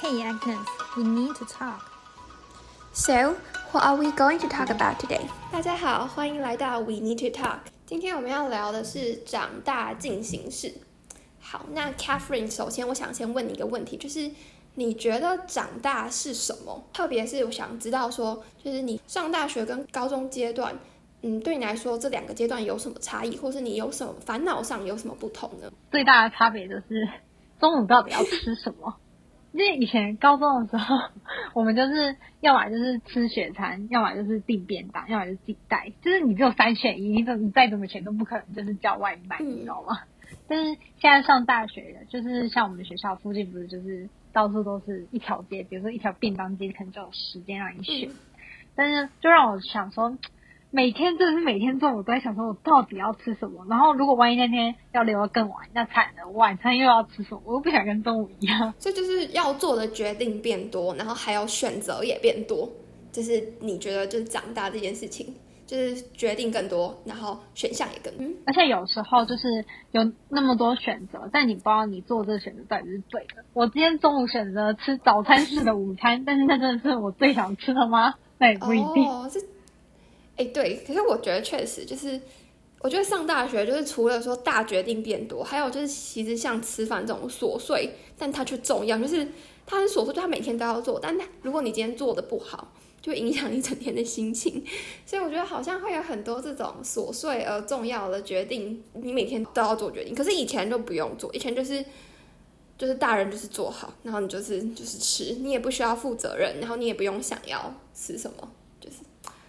Hey Agnes, we need to talk. So, what are we going to talk about today? 大家好，欢迎来到 We Need to Talk。今天我们要聊的是长大进行式。好，那 Catherine，首先我想先问你一个问题，就是你觉得长大是什么？特别是我想知道说，就是你上大学跟高中阶段，嗯，对你来说这两个阶段有什么差异，或是你有什么烦恼上有什么不同呢？最大的差别就是中午到底要吃什么。因为以前高中的时候，我们就是要么就是吃雪餐，要么就是订便当，要么就是自己带，就是你只有三选一，你怎你再怎么选都不可能就是叫外卖，你知道吗？但是现在上大学的，就是像我们学校附近不是就是到处都是一条街，比如说一条便当街，可能就有时间让你选。但是就让我想说，每天真的是每天中午都在想说，我到底要吃什么？然后如果万一那天要留得更晚，那惨了，晚餐又要吃什么？我又不想跟中午一样。所以就是要做的决定变多，然后还有选择也变多。就是你觉得就是长大这件事情。就是决定更多，然后选项也更多，而且有时候就是有那么多选择，但你不知道你做这个选择到底是对的。我今天中午选择吃早餐式的午餐，但是那真的是我最想吃的吗？那也不一定。哦，是，哎，对。可是我觉得确实就是，我觉得上大学就是除了说大决定变多，还有就是其实像吃饭这种琐碎，但它却重要，就是它很琐碎，就它每天都要做，但如果你今天做的不好。就影响一整天的心情，所以我觉得好像会有很多这种琐碎而重要的决定，你每天都要做决定。可是以前就不用做，以前就是就是大人就是做好，然后你就是就是吃，你也不需要负责任，然后你也不用想要吃什么，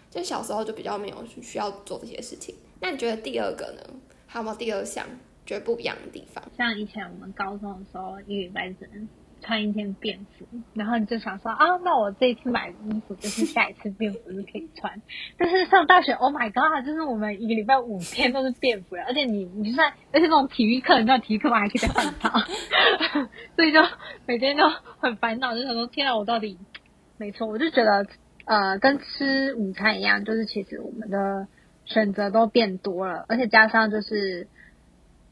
就小时候就比较没有需要做这些事情。那你觉得第二个呢？还有没有第二项觉得不一样的地方？像以前我们高中的时候，一礼拜只能。穿一天便服，然后你就想说啊，那我这一次买的衣服就是下一次便服就可以穿。但是上大学，Oh my God，就是我们一个礼拜五天都是便服，而且你你就算而且那种体育课，你知道体育课嘛还可以再换套，所以就每天都很烦恼，就想说天啊，我到底没错，我就觉得呃，跟吃午餐一样，就是其实我们的选择都变多了，而且加上就是。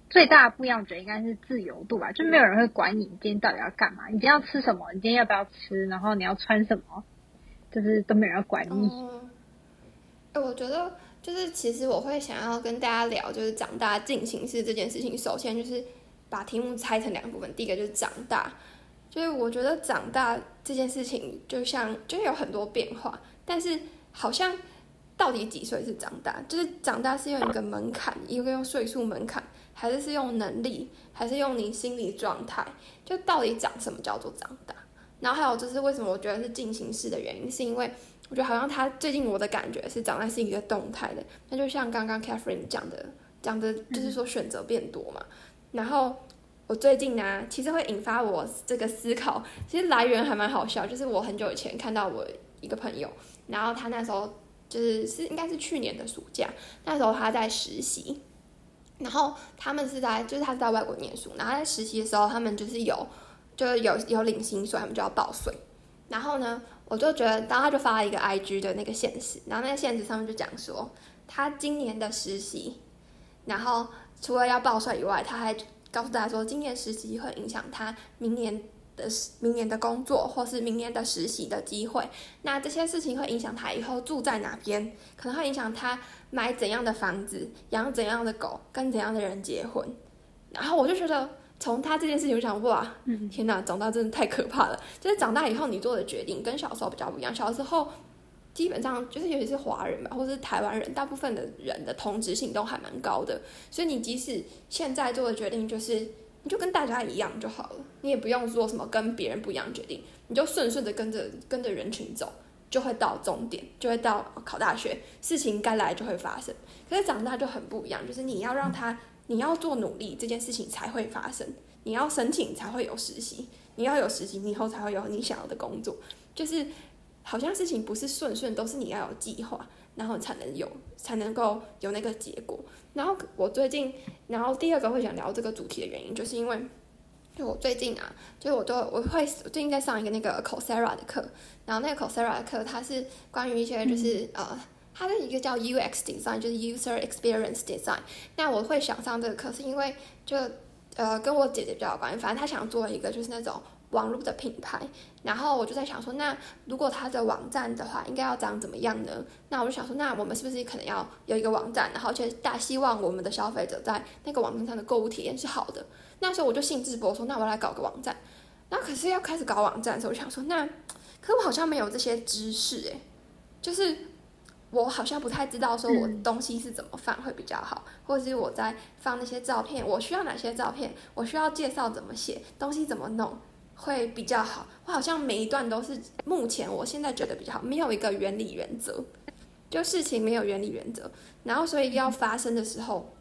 最大的不一样，我觉得应该是自由度吧，就没有人会管你今天到底要干嘛，你今天要吃什么，你今天要不要吃，然后你要穿什么，就是都没人管你。哎，我觉得就是其实我会想要跟大家聊，就是长大进行式这件事情。首先就是把题目拆成两部分，第一个就是长大，就是我觉得长大这件事情就像就是有很多变化，但是好像到底几岁是长大？就是长大是用一个门槛，一个用岁数门槛。还是是用能力，还是用你心理状态？就到底长什么叫做长大？然后还有就是为什么我觉得是进行式的原因，是因为我觉得好像他最近我的感觉是长大是一个动态的。那就像刚刚 Catherine 讲的，讲的就是说选择变多嘛。然后我最近呢，其实会引发我这个思考，其实来源还蛮好笑，就是我很久以前看到我一个朋友，然后他那时候就是是应该是去年的暑假，那时候他在实习。然后他们是在，就是他是在外国念书，然后在实习的时候，他们就是有，就是有有领薪水，他们就要报税。然后呢，我就觉得，然后他就发了一个 IG 的那个现实，然后那个现实上面就讲说，他今年的实习，然后除了要报税以外，他还告诉大家说，今年实习会影响他明年。的明年的工作，或是明年的实习的机会，那这些事情会影响他以后住在哪边，可能会影响他买怎样的房子，养怎样的狗，跟怎样的人结婚。然后我就觉得，从他这件事情，我想，哇，天哪，长大真的太可怕了。就是长大以后，你做的决定跟小时候比较不一样。小时候基本上就是，尤其是华人吧，或是台湾人，大部分的人的同质性都还蛮高的，所以你即使现在做的决定就是。你就跟大家一样就好了，你也不用说什么跟别人不一样决定，你就顺顺的跟着跟着人群走，就会到终点，就会到考大学，事情该来就会发生。可是长大就很不一样，就是你要让他，你要做努力，这件事情才会发生。你要申请才会有实习，你要有实习，你以后才会有你想要的工作。就是好像事情不是顺顺，都是你要有计划，然后才能有，才能够有那个结果。然后我最近，然后第二个会想聊这个主题的原因，就是因为，就我最近啊，就是我都我会最近在上一个那个 Coursera 的课，然后那个 Coursera 的课它是关于一些就是呃，它的一个叫 UX Design，就是 User Experience Design。那我会想上这个课，是因为就呃跟我姐姐比较有关，反正她想做一个就是那种网络的品牌，然后我就在想说，那如果它的网站的话，应该要长怎么样呢？那我就想说，那我们是不是可能要有一个网站，然后且大希望我们的消费者在那个网站上的购物体验是好的。那时候我就兴致勃勃说，那我来搞个网站。那可是要开始搞网站的时候，我想说，那可我好像没有这些知识诶，就是我好像不太知道说我东西是怎么放会比较好，或者是我在放那些照片，我需要哪些照片，我需要介绍怎么写，东西怎么弄会比较好。我好像每一段都是目前我现在觉得比较好，没有一个原理原则，就事情没有原理原则，然后所以要发生的时候，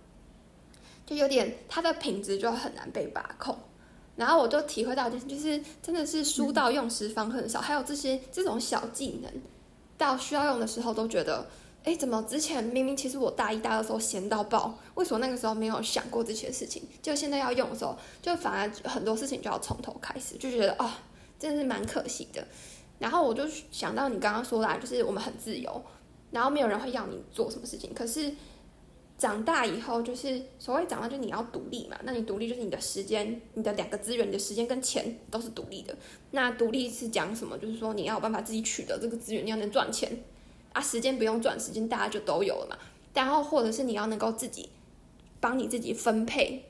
就有点它的品质就很难被把控。然后我就体会到，就是就是真的是书到用时方恨少，还有这些这种小技能，到需要用的时候都觉得，哎，怎么之前明明其实我大一、大二的时候闲到爆，为什么那个时候没有想过这些事情？就现在要用的时候，就反而很多事情就要从头开始，就觉得啊，真的是蛮可惜的。然后我就想到你刚刚说啦，就是我们很自由，然后没有人会要你做什么事情，可是。长大以后就是所谓长大，就你要独立嘛。那你独立就是你的时间、你的两个资源，你的时间跟钱都是独立的。那独立是讲什么？就是说你要有办法自己取得这个资源，你要能赚钱啊。时间不用赚，时间大家就都有了嘛。然后或者是你要能够自己帮你自己分配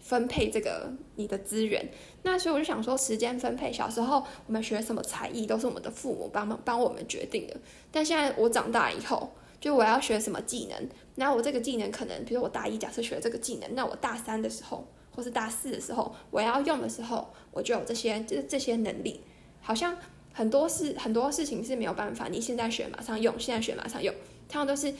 分配这个你的资源。那所以我就想说，时间分配，小时候我们学什么才艺都是我们的父母帮忙帮我们决定的。但现在我长大以后。就我要学什么技能，那我这个技能可能，比如我大一假设学这个技能，那我大三的时候或是大四的时候，我要用的时候，我就有这些就是这些能力。好像很多事很多事情是没有办法，你现在学马上用，现在学马上用，他们都是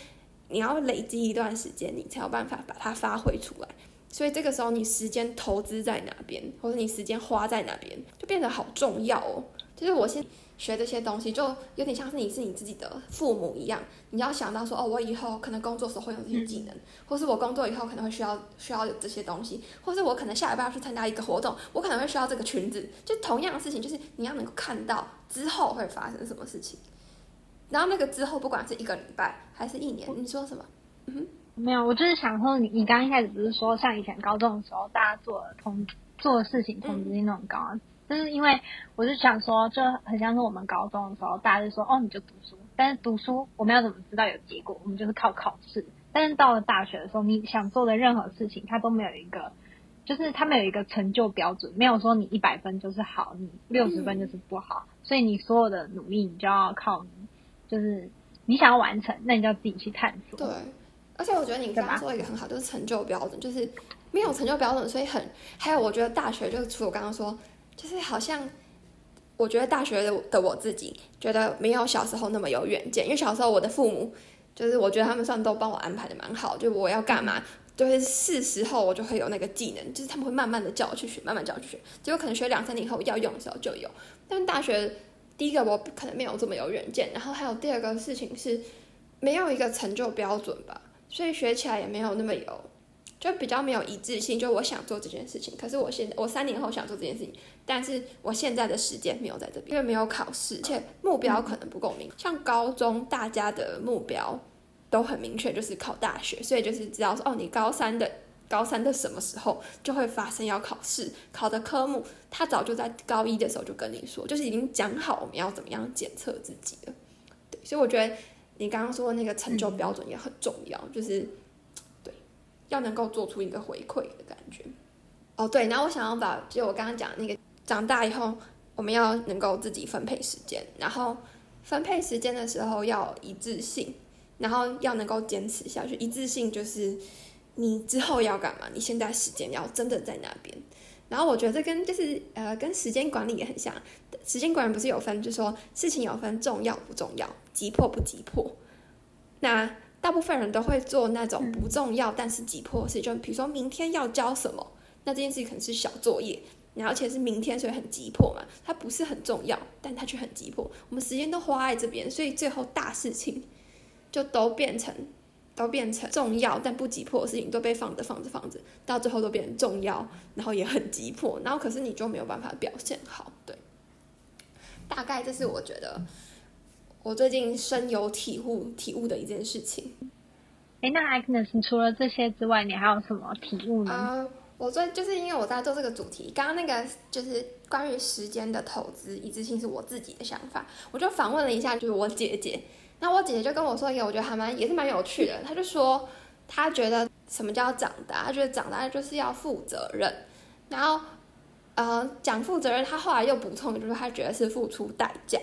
你要累积一段时间，你才有办法把它发挥出来。所以这个时候你时间投资在哪边，或者你时间花在哪边，就变得好重要哦。就是我现学这些东西，就有点像是你是你自己的父母一样，你要想到说，哦，我以后可能工作时候会有这些技能，或是我工作以后可能会需要需要有这些东西，或是我可能下礼拜要去参加一个活动，我可能会需要这个裙子，就同样的事情，就是你要能够看到之后会发生什么事情，然后那个之后不管是一个礼拜还是一年，你说什么？嗯，没有，我就是想说，你你刚一开始不是说像以前高中的时候，大家做同做的事情同质性都很高。就是因为我是想说，就很像是我们高中的时候，大家就说哦，你就读书。但是读书我们要怎么知道有结果？我们就是靠考试。但是到了大学的时候，你想做的任何事情，它都没有一个，就是它没有一个成就标准，没有说你一百分就是好，你六十分就是不好。所以你所有的努力，你就要靠你，就是你想要完成，那你就要自己去探索。对，而且我觉得你刚刚说一个很好，就是成就标准，就是没有成就标准，所以很还有，我觉得大学就是除了我刚刚说。就是好像，我觉得大学的的我自己觉得没有小时候那么有远见，因为小时候我的父母就是我觉得他们算都帮我安排的蛮好，就我要干嘛，就是是时候我就会有那个技能，就是他们会慢慢的叫我去学，慢慢叫我去学，结果可能学两三年以后要用的时候就有。但大学第一个我可能没有这么有远见，然后还有第二个事情是没有一个成就标准吧，所以学起来也没有那么有。就比较没有一致性，就我想做这件事情，可是我现在我三年后想做这件事情，但是我现在的时间没有在这边，因为没有考试，而且目标可能不够明。像高中大家的目标都很明确，就是考大学，所以就是知道说，哦，你高三的高三的什么时候就会发生要考试，考的科目他早就在高一的时候就跟你说，就是已经讲好我们要怎么样检测自己了。对，所以我觉得你刚刚说的那个成就标准也很重要，就是。要能够做出一个回馈的感觉，哦对，然后我想要把就我刚刚讲那个，长大以后我们要能够自己分配时间，然后分配时间的时候要一致性，然后要能够坚持下去。一致性就是你之后要干嘛，你现在时间要真的在那边。然后我觉得这跟就是呃跟时间管理也很像，时间管理不是有分，就是说事情有分重要不重要，急迫不急迫，那。大部分人都会做那种不重要但是急迫的事，就比如说明天要交什么，那这件事情可能是小作业，然后而且是明天，所以很急迫嘛。它不是很重要，但它却很急迫。我们时间都花在这边，所以最后大事情就都变成都变成重要但不急迫的事情，都被放着放着放着，到最后都变成重要，然后也很急迫，然后可是你就没有办法表现好。对，大概这是我觉得。我最近深有体悟体悟的一件事情。哎，那 Agnes，除了这些之外，你还有什么体悟呢？啊，我最就是因为我在做这个主题，刚刚那个就是关于时间的投资一致性是我自己的想法，我就访问了一下，就是我姐姐，那我姐姐就跟我说一个我觉得还蛮也是蛮有趣的，她就说她觉得什么叫长大，她觉得长大就是要负责任，然后呃讲负责任，她后来又补充就是她觉得是付出代价，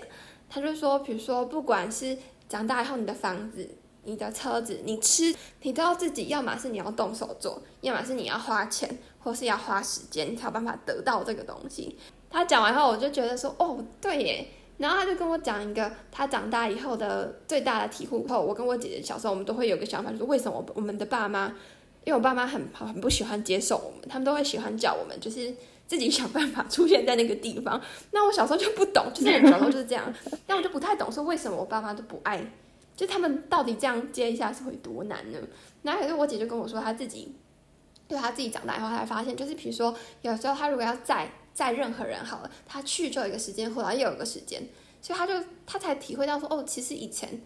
他就说比如说不管是长大以后你的房子。你的车子，你吃，你都要自己，要么是你要动手做，要么是你要花钱，或是要花时间，才有办法得到这个东西。他讲完后，我就觉得说，哦，对耶。然后他就跟我讲一个他长大以后的最大的体悟。后，我跟我姐姐小时候，我们都会有个想法，就是为什么我们的爸妈，因为我爸妈很很不喜欢接受我们，他们都会喜欢叫我们，就是自己想办法 出现在那个地方。那我小时候就不懂，就是小时候就是这样，但我就不太懂，说为什么我爸妈都不爱。就他们到底这样接一下是会多难呢？然后可是我姐就跟我说，她自己，对她自己长大以后，才发现，就是比如说，有时候她如果要载载任何人好了，她去就有一个时间，回来又有一个时间，所以她就她才体会到说，哦，其实以前，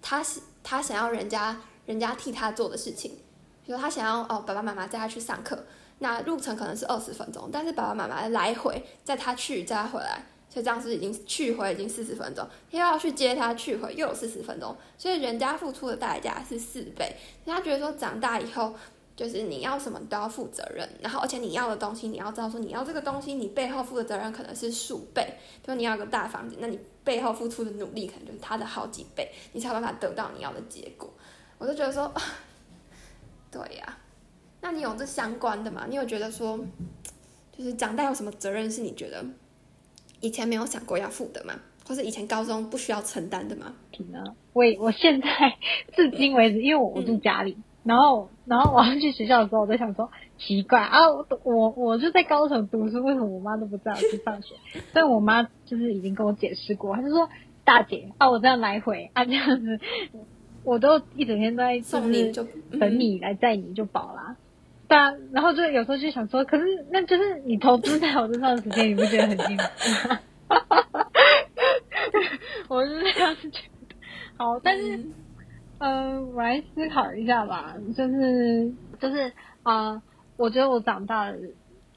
她是她想要人家人家替她做的事情，比如他想要哦爸爸妈妈载他去上课，那路程可能是二十分钟，但是爸爸妈妈来回载他去载他回来。所以这样是已经去回已经四十分钟，又要去接他去回又有四十分钟，所以人家付出的代价是四倍。他觉得说长大以后就是你要什么都要负责任，然后而且你要的东西你要知道说你要这个东西，你背后负的责任可能是数倍。比如你要个大房子，那你背后付出的努力可能就是他的好几倍，你才有办法得到你要的结果。我就觉得说，对呀，那你有这相关的吗？你有觉得说，就是长大有什么责任是你觉得？以前没有想过要负的吗？或是以前高中不需要承担的吗？呢？我我现在至今为止，因为我我住家里，然后然后我要去学校的时候，我在想说奇怪啊，我我就在高雄读书，为什么我妈都不知道去上学？但我妈就是已经跟我解释过，她就说大姐啊，我这样来回啊这样子，我都一整天都在送你就等你来载你就饱啦。对啊，然后就有时候就想说，可是那就是你投资在我身上的时间，你不觉得很幸福吗？我是这样子觉得。好，但是，嗯，我来思考一下吧。就是就是啊，我觉得我长大的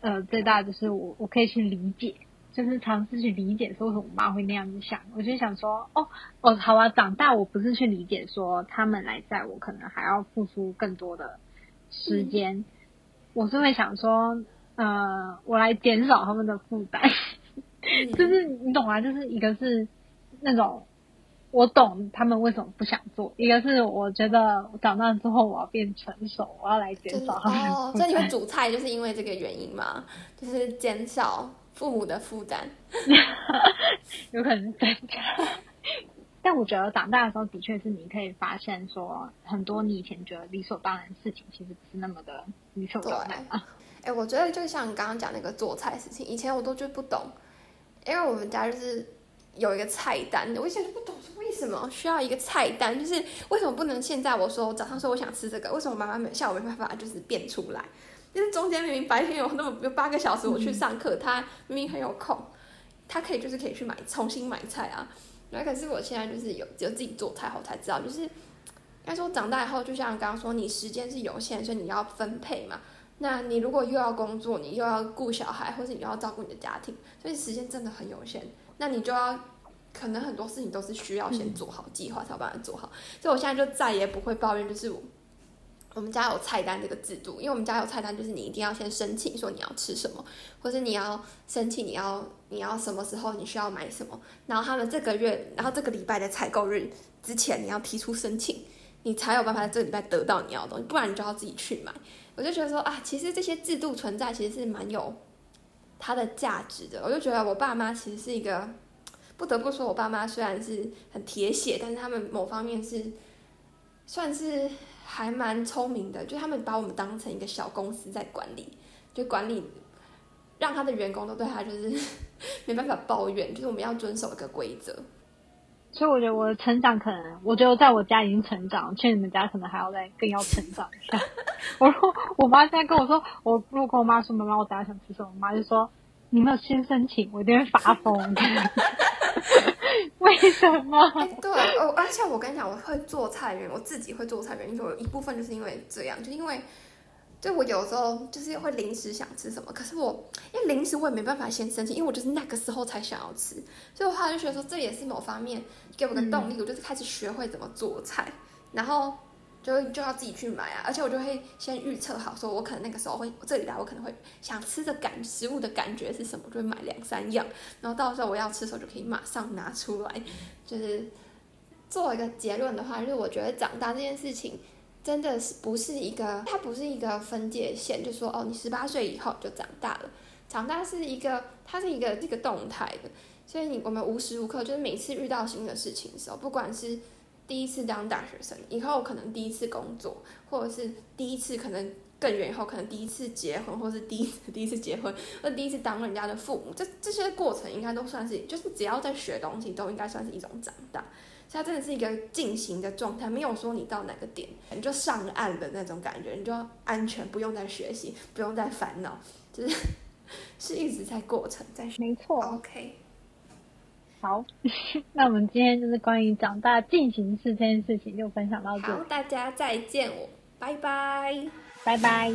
呃最大就是我我可以去理解，就是尝试去理解说为什么我妈会那样子想。我就想说，哦哦，好啊，长大我不是去理解说他们来载我可能还要付出更多的时间。我是会想说，呃，我来减少他们的负担，就是你懂啊，就是一个是那种我懂他们为什么不想做，一个是我觉得长大之后我要变成熟，我要来减少他们。哦，所以你会煮菜就是因为这个原因吗？就是减少父母的负担，有可能增加。但我觉得长大的时候，的确是你可以发现说，很多你以前觉得理所当然的事情，其实不是那么的理所当然啊。哎，我觉得就像刚刚讲那个做菜事情，以前我都就不懂，因为我们家就是有一个菜单，我以前就不懂为什么需要一个菜单，就是为什么不能现在我说早上说我想吃这个，为什么妈妈没下午没办法就是变出来？就是中间明明白天有那么有八个小时我去上课，他明明很有空，他可以就是可以去买重新买菜啊。那可是我现在就是有只有自己做菜后才知道，就是应该说长大以后，就像刚刚说，你时间是有限，所以你要分配嘛。那你如果又要工作，你又要顾小孩，或者你又要照顾你的家庭，所以时间真的很有限。那你就要可能很多事情都是需要先做好计划，才有办法做好。所以我现在就再也不会抱怨，就是我我。们家有菜单这个制度，因为我们家有菜单，就是你一定要先申请说你要吃什么，或者你要申请你要你要什么时候你需要买什么，然后他们这个月，然后这个礼拜的采购日之前你要提出申请，你才有办法在这个礼拜得到你要的东西，不然你就要自己去买。我就觉得说啊，其实这些制度存在其实是蛮有它的价值的。我就觉得我爸妈其实是一个，不得不说我爸妈虽然是很铁血，但是他们某方面是算是。还蛮聪明的，就他们把我们当成一个小公司在管理，就管理，让他的员工都对他就是 没办法抱怨，就是我们要遵守一个规则。所以我觉得我的成长可能，我觉得在我家已经成长，去你们家可能还要再更要成长一下。我说我妈现在跟我说，我如果跟我妈说妈妈我等下想吃什么，我妈就说你没有先申请，我一定会发疯。为什么？对，哦，而且我跟你讲，我会做菜原因，我自己会做菜原因，就有一部分就是因为这样，就因为，就我有时候就是会临时想吃什么，可是我因为临时我也没办法先生气，因为我就是那个时候才想要吃，所以我后来就觉得说这也是某方面给我个动力，我就是开始学会怎么做菜，然后就就要自己去买啊，而且我就会先预测好，说我可能那个时候会这里来，我可能会想吃的感食物的感觉是什么，就会买两三样，然后到时候我要吃的时候就可以马上拿出来，就是做一个结论的话，就是我觉得长大这件事情。真的是不是一个，它不是一个分界线，就说哦，你十八岁以后就长大了。长大是一个，它是一个这个动态的，所以你我们无时无刻就是每次遇到新的事情的时候，不管是第一次当大学生，以后可能第一次工作，或者是第一次可能更远以后可能第一次结婚，或是第一次 第一次结婚，或第一次当人家的父母，这这些过程应该都算是，就是只要在学东西，都应该算是一种长大。它真的是一个进行的状态，没有说你到哪个点你就上岸的那种感觉，你就安全，不用再学习，不用再烦恼，就是 是一直在过程在学。没错。OK。好，那我们今天就是关于长大进行式这件事情就分享到这。好，大家再见，我拜拜，拜拜。